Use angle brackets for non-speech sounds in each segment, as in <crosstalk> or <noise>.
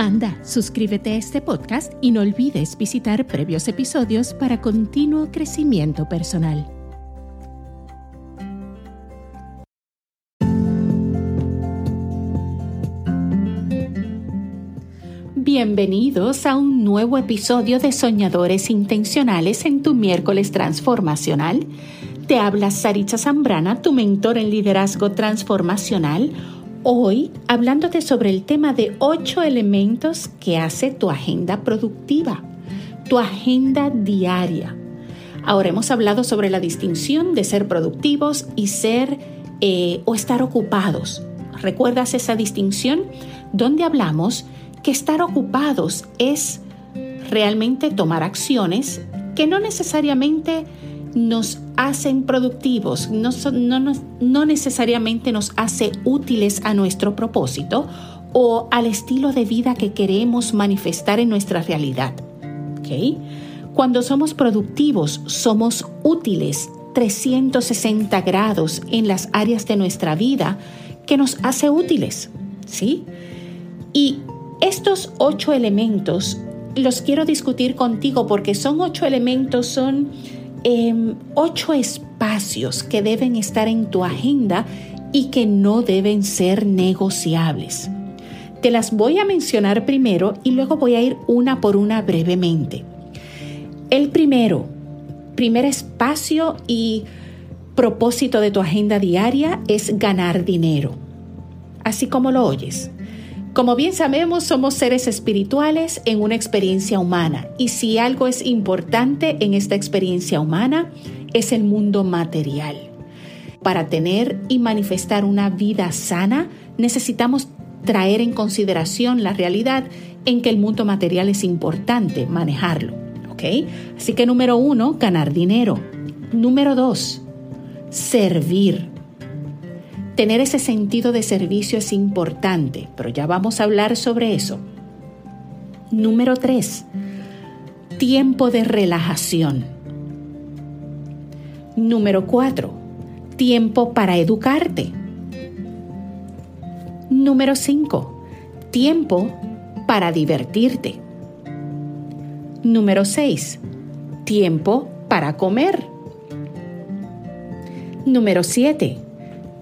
Anda, suscríbete a este podcast y no olvides visitar previos episodios para continuo crecimiento personal. Bienvenidos a un nuevo episodio de Soñadores Intencionales en tu miércoles transformacional. Te habla Saritza Zambrana, tu mentor en liderazgo transformacional Hoy hablándote sobre el tema de ocho elementos que hace tu agenda productiva, tu agenda diaria. Ahora hemos hablado sobre la distinción de ser productivos y ser eh, o estar ocupados. ¿Recuerdas esa distinción? Donde hablamos que estar ocupados es realmente tomar acciones que no necesariamente nos hacen productivos, no, no, necesariamente nos hace útiles a nuestro propósito o al estilo de vida que queremos manifestar en nuestra realidad. Cuando somos productivos, somos útiles 360 grados en las áreas de nuestra vida que nos hace útiles. ¿sí? Y estos ocho elementos los quiero discutir contigo porque son ocho elementos, son Em, ocho espacios que deben estar en tu agenda y que no deben ser negociables. Te las voy a mencionar primero y luego voy a ir una por una brevemente. El primero, primer espacio y propósito de tu agenda diaria es ganar dinero. Así como lo oyes. Como bien sabemos, somos seres espirituales en una experiencia humana y si algo es importante en esta experiencia humana es el mundo material. Para tener y manifestar una vida sana necesitamos traer en consideración la realidad en que el mundo material es importante manejarlo. ¿ok? Así que número uno, ganar dinero. Número dos, servir. Tener ese sentido de servicio es importante, pero ya vamos a hablar sobre eso. Número 3. Tiempo de relajación. Número 4. Tiempo para educarte. Número 5. Tiempo para divertirte. Número 6. Tiempo para comer. Número 7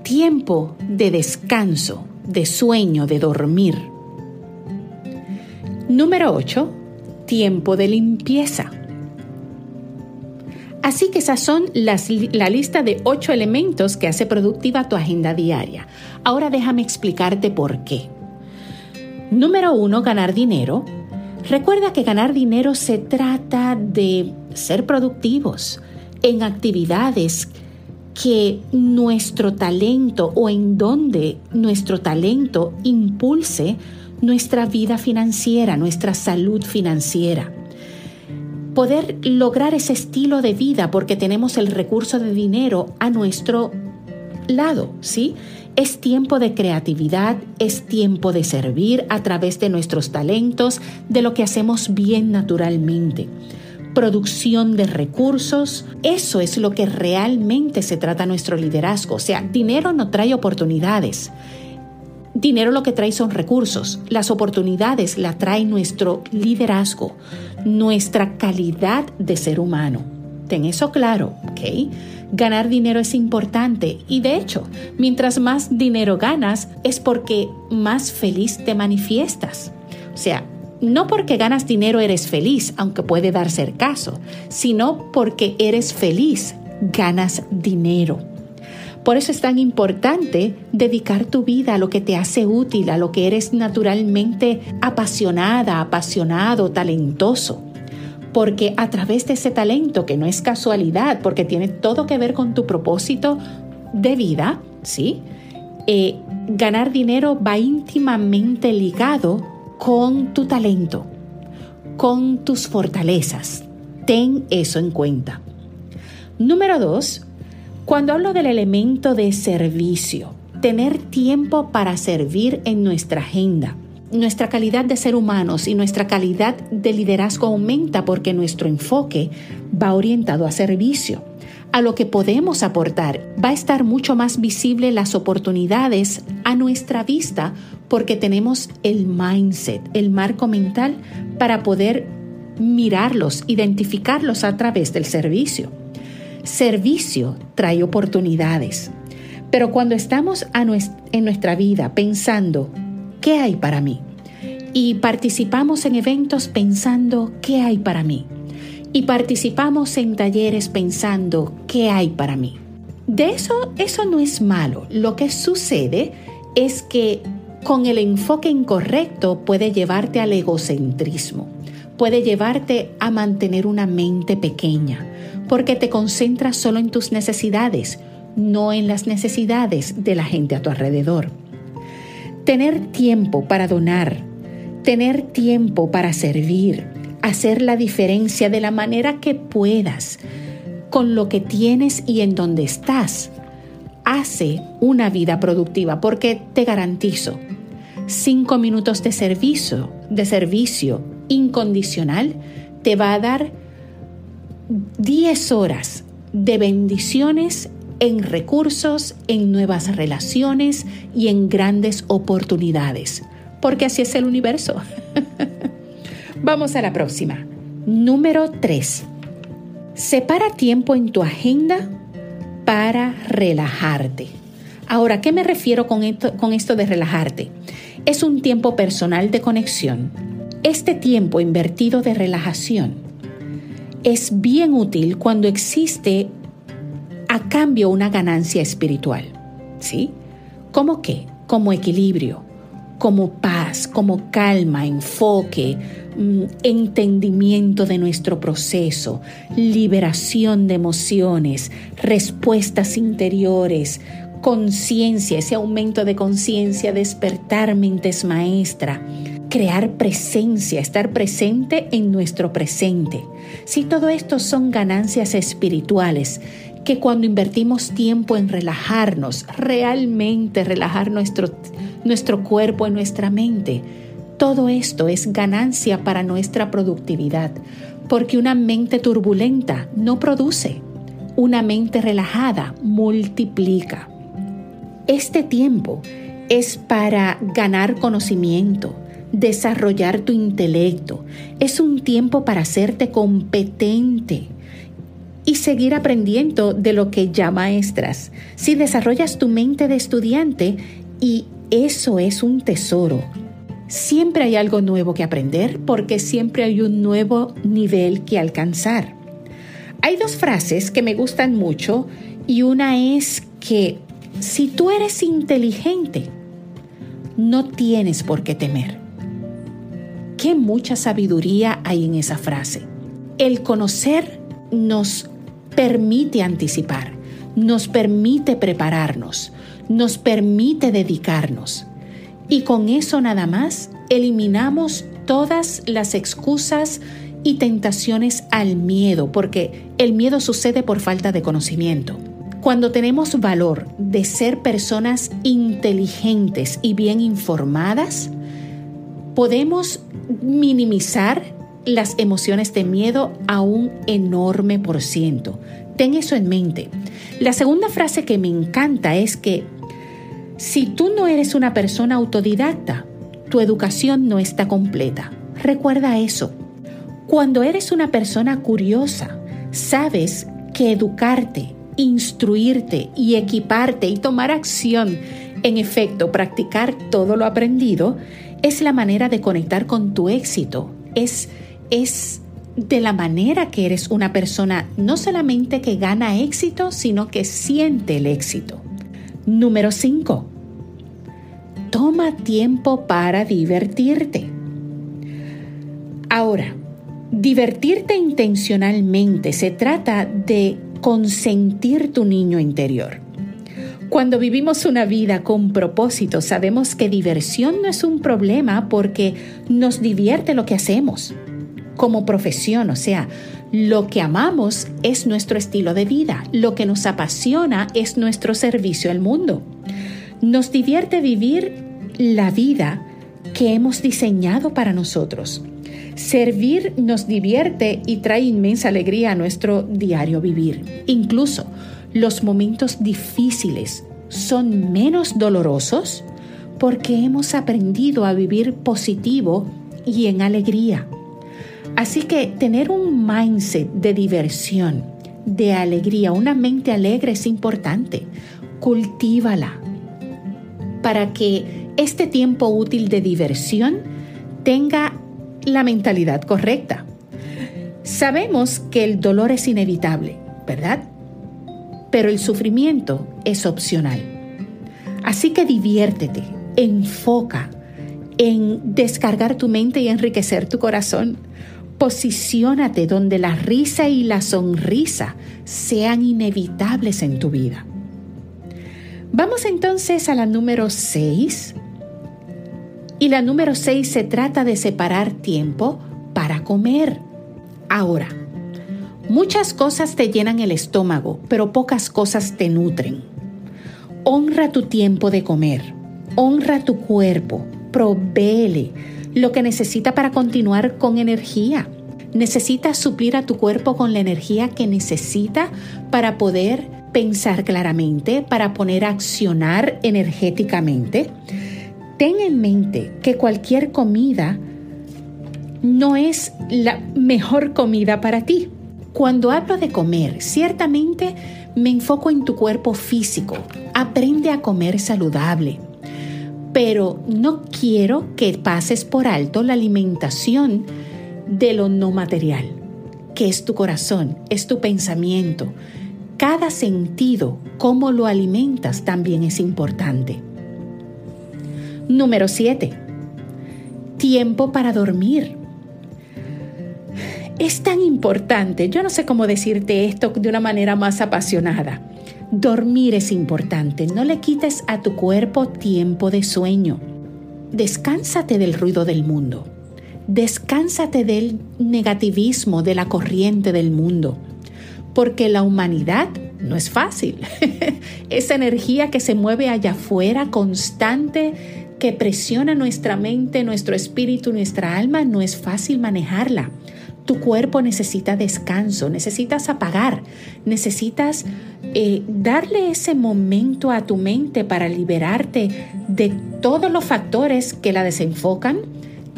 tiempo de descanso, de sueño, de dormir. Número 8. Tiempo de limpieza. Así que esas son la lista de ocho elementos que hace productiva tu agenda diaria. Ahora déjame explicarte por qué. Número uno, ganar dinero. Recuerda que ganar dinero se trata de ser productivos en actividades que nuestro talento o en donde nuestro talento impulse nuestra vida financiera, nuestra salud financiera. Poder lograr ese estilo de vida porque tenemos el recurso de dinero a nuestro lado, ¿sí? Es tiempo de creatividad, es tiempo de servir a través de nuestros talentos, de lo que hacemos bien naturalmente producción de recursos. Eso es lo que realmente se trata nuestro liderazgo. O sea, dinero no trae oportunidades. Dinero lo que trae son recursos. Las oportunidades la trae nuestro liderazgo, nuestra calidad de ser humano. Ten eso claro, ¿ok? Ganar dinero es importante y de hecho, mientras más dinero ganas es porque más feliz te manifiestas. O sea, no porque ganas dinero eres feliz, aunque puede darse el caso, sino porque eres feliz, ganas dinero. Por eso es tan importante dedicar tu vida a lo que te hace útil, a lo que eres naturalmente apasionada, apasionado, talentoso. Porque a través de ese talento, que no es casualidad, porque tiene todo que ver con tu propósito de vida, ¿sí? Eh, ganar dinero va íntimamente ligado con tu talento, con tus fortalezas. Ten eso en cuenta. Número dos, cuando hablo del elemento de servicio, tener tiempo para servir en nuestra agenda. Nuestra calidad de ser humanos y nuestra calidad de liderazgo aumenta porque nuestro enfoque va orientado a servicio, a lo que podemos aportar. Va a estar mucho más visible las oportunidades a nuestra vista porque tenemos el mindset, el marco mental para poder mirarlos, identificarlos a través del servicio. Servicio trae oportunidades. Pero cuando estamos en nuestra vida pensando, ¿qué hay para mí? Y participamos en eventos pensando, ¿qué hay para mí? Y participamos en talleres pensando, ¿qué hay para mí? De eso, eso no es malo. Lo que sucede es que con el enfoque incorrecto puede llevarte al egocentrismo, puede llevarte a mantener una mente pequeña, porque te concentras solo en tus necesidades, no en las necesidades de la gente a tu alrededor. Tener tiempo para donar, tener tiempo para servir, hacer la diferencia de la manera que puedas, con lo que tienes y en donde estás, hace una vida productiva, porque te garantizo, cinco minutos de servicio, de servicio incondicional, te va a dar 10 horas de bendiciones en recursos, en nuevas relaciones y en grandes oportunidades, porque así es el universo. <laughs> Vamos a la próxima. Número 3. Separa tiempo en tu agenda para relajarte. Ahora, ¿qué me refiero con esto, con esto de relajarte? Es un tiempo personal de conexión. Este tiempo invertido de relajación es bien útil cuando existe a cambio una ganancia espiritual. ¿Sí? ¿Cómo qué? Como equilibrio, como paz, como calma, enfoque, entendimiento de nuestro proceso, liberación de emociones, respuestas interiores, conciencia, ese aumento de conciencia, despertar mentes maestra, crear presencia, estar presente en nuestro presente. Si todo esto son ganancias espirituales que cuando invertimos tiempo en relajarnos, realmente relajar nuestro, nuestro cuerpo y nuestra mente, todo esto es ganancia para nuestra productividad, porque una mente turbulenta no produce, una mente relajada multiplica. Este tiempo es para ganar conocimiento, desarrollar tu intelecto, es un tiempo para hacerte competente y seguir aprendiendo de lo que ya maestras. Si desarrollas tu mente de estudiante y eso es un tesoro. Siempre hay algo nuevo que aprender porque siempre hay un nuevo nivel que alcanzar. Hay dos frases que me gustan mucho y una es que si tú eres inteligente, no tienes por qué temer. Qué mucha sabiduría hay en esa frase. El conocer nos permite anticipar, nos permite prepararnos, nos permite dedicarnos. Y con eso nada más eliminamos todas las excusas y tentaciones al miedo, porque el miedo sucede por falta de conocimiento. Cuando tenemos valor de ser personas inteligentes y bien informadas, podemos minimizar las emociones de miedo a un enorme por ciento. Ten eso en mente. La segunda frase que me encanta es que si tú no eres una persona autodidacta, tu educación no está completa. Recuerda eso. Cuando eres una persona curiosa, sabes que educarte, instruirte y equiparte y tomar acción, en efecto, practicar todo lo aprendido, es la manera de conectar con tu éxito. Es es de la manera que eres una persona no solamente que gana éxito, sino que siente el éxito. Número 5. Toma tiempo para divertirte. Ahora, divertirte intencionalmente se trata de consentir tu niño interior. Cuando vivimos una vida con propósito, sabemos que diversión no es un problema porque nos divierte lo que hacemos como profesión, o sea, Lo que amamos es nuestro estilo de vida, lo que nos apasiona es nuestro servicio al mundo. Nos divierte vivir la vida que hemos diseñado para nosotros. Servir nos divierte y trae inmensa alegría a nuestro diario vivir. Incluso los momentos difíciles son menos dolorosos porque hemos aprendido a vivir positivo y en alegría. Así que tener un mindset de diversión, de alegría, una mente alegre es importante. Cultívala para que este tiempo útil de diversión tenga la mentalidad correcta. Sabemos que el dolor es inevitable, ¿verdad? Pero el sufrimiento es opcional. Así que diviértete, enfoca en descargar tu mente y enriquecer tu corazón. Posiciónate donde la risa y la sonrisa sean inevitables en tu vida. Vamos entonces a la número 6. Y la número 6 se trata de separar tiempo para comer. Ahora, muchas cosas te llenan el estómago, pero pocas cosas te nutren. Honra tu tiempo de comer. Honra tu cuerpo. Provéele lo que necesita para continuar con energía. Necesitas suplir a tu cuerpo con la energía que necesita para poder pensar claramente, para poner a accionar energéticamente. Ten en mente que cualquier comida no es la mejor comida para ti. Cuando hablo de comer, ciertamente me enfoco en tu cuerpo físico. Aprende a comer saludable. Pero no quiero que pases por alto la alimentación de lo no material, que es tu corazón, es tu pensamiento, cada sentido, cómo lo alimentas, también es importante. Número 7. Tiempo para dormir. Es tan importante, yo no sé cómo decirte esto de una manera más apasionada. Dormir es importante, no le quites a tu cuerpo tiempo de sueño. Descánsate del ruido del mundo. Descánsate del negativismo, de la corriente del mundo porque la humanidad no es fácil. <laughs> Esa energía que se mueve allá afuera, constante, que presiona nuestra mente, nuestro espíritu, nuestra alma, no es fácil manejarla. Tu cuerpo necesita descanso, necesitas apagar, necesitas eh, darle ese momento a tu mente para liberarte de todos los factores que la desenfocan,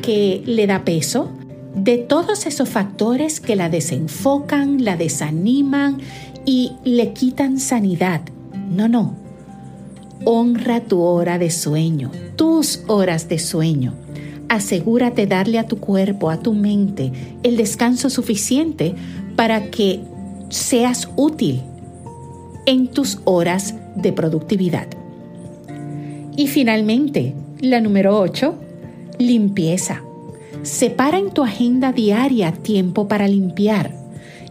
que le da peso, de todos esos factores que la desenfocan, la desaniman y le quitan sanidad. No, no. Honra tu hora de sueño, tus horas de sueño. Asegúrate darle a tu cuerpo, a tu mente, el descanso suficiente para que seas útil en tus horas de productividad. Y finalmente, la número 8, limpieza. Separa en tu agenda diaria tiempo para limpiar.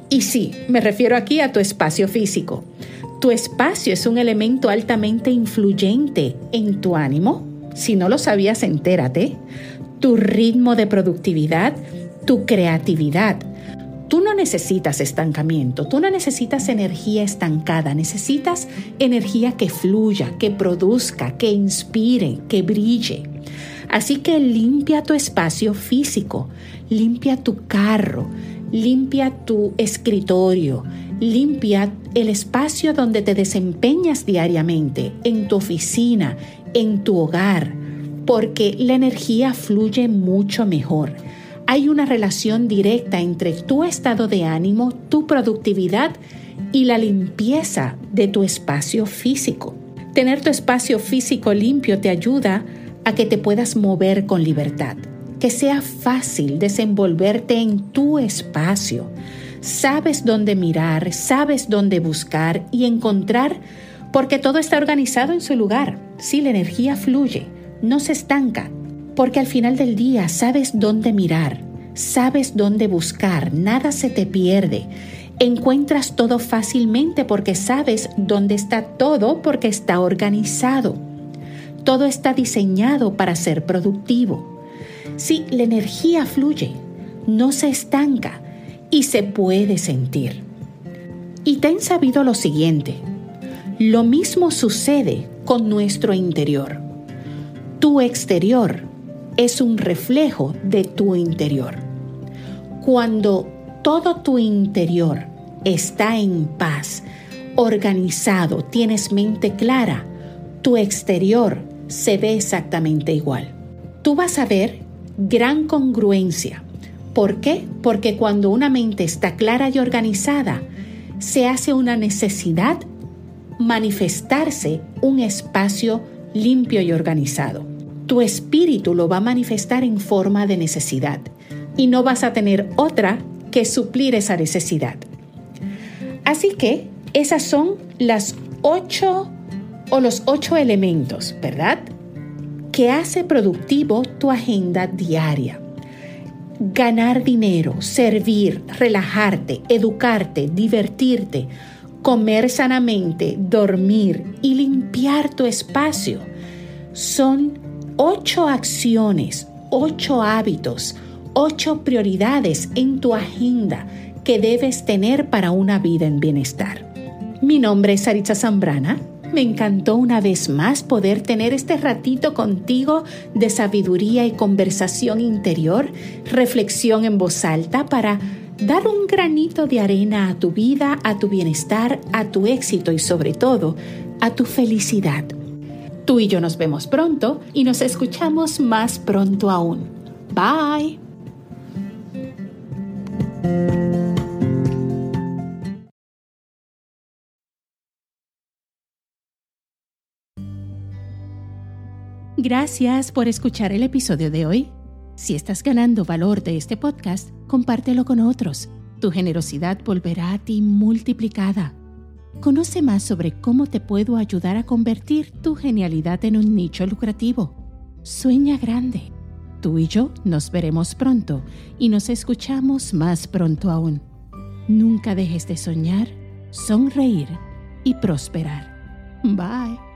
Y sí, me refiero aquí a tu espacio físico. Tu espacio es un elemento altamente influyente en tu ánimo. Si no lo sabías, entérate. Tu ritmo de productividad, tu creatividad. Tú no necesitas estancamiento, tú no necesitas energía estancada, necesitas energía que fluya, que produzca, que inspire, que brille. Así que limpia tu espacio físico, limpia tu carro, limpia tu escritorio, limpia el espacio donde te desempeñas diariamente, en tu oficina, en tu hogar, porque la energía fluye mucho mejor. Hay una relación directa entre tu estado de ánimo, tu productividad y la limpieza de tu espacio físico. Tener tu espacio físico limpio te ayuda a que te puedas mover con libertad, que sea fácil desenvolverte en tu espacio. Sabes dónde mirar, sabes dónde buscar y encontrar porque todo está organizado en su lugar. Si la energía fluye, no se estanca, porque al final del día sabes dónde mirar, sabes dónde buscar, nada se te pierde. Encuentras todo fácilmente porque sabes dónde está todo porque está organizado. Todo está diseñado para ser productivo. Si la energía fluye, no se estanca y se puede sentir. Y ten sabido lo siguiente, lo mismo sucede con nuestro interior. Tu exterior es un reflejo de tu interior. Cuando todo tu interior está en paz, organizado, tienes mente clara, tu exterior se ve exactamente igual. Tú vas a ver gran congruencia. ¿Por qué? Porque cuando una mente está clara y organizada, se hace una necesidad manifestarse un espacio limpio y organizado. Tu espíritu lo va a manifestar en forma de necesidad y no vas a tener otra que suplir esa necesidad. Así que esas son las ocho o los ocho elementos, ¿verdad? Que hace productivo tu agenda diaria. Ganar dinero, servir, relajarte, educarte, divertirte, comer sanamente, dormir y limpiar tu espacio. Son ocho acciones, ocho hábitos, ocho prioridades en tu agenda que debes tener para una vida en bienestar. Mi nombre es Saritza Zambrana. Me encantó una vez más poder tener este ratito contigo de sabiduría y conversación interior, reflexión en voz alta para dar un granito de arena a tu vida, a tu bienestar, a tu éxito y sobre todo a tu felicidad. Tú y yo nos vemos pronto y nos escuchamos más pronto aún. Bye. Gracias por escuchar el episodio de hoy. Si estás ganando valor de este podcast, compártelo con otros. Tu generosidad volverá a ti multiplicada. Conoce más sobre cómo te puedo ayudar a convertir tu genialidad en un nicho lucrativo. Sueña grande. Tú y yo nos veremos pronto y nos escuchamos más pronto aún. Nunca dejes de soñar, sonreír y prosperar. Bye.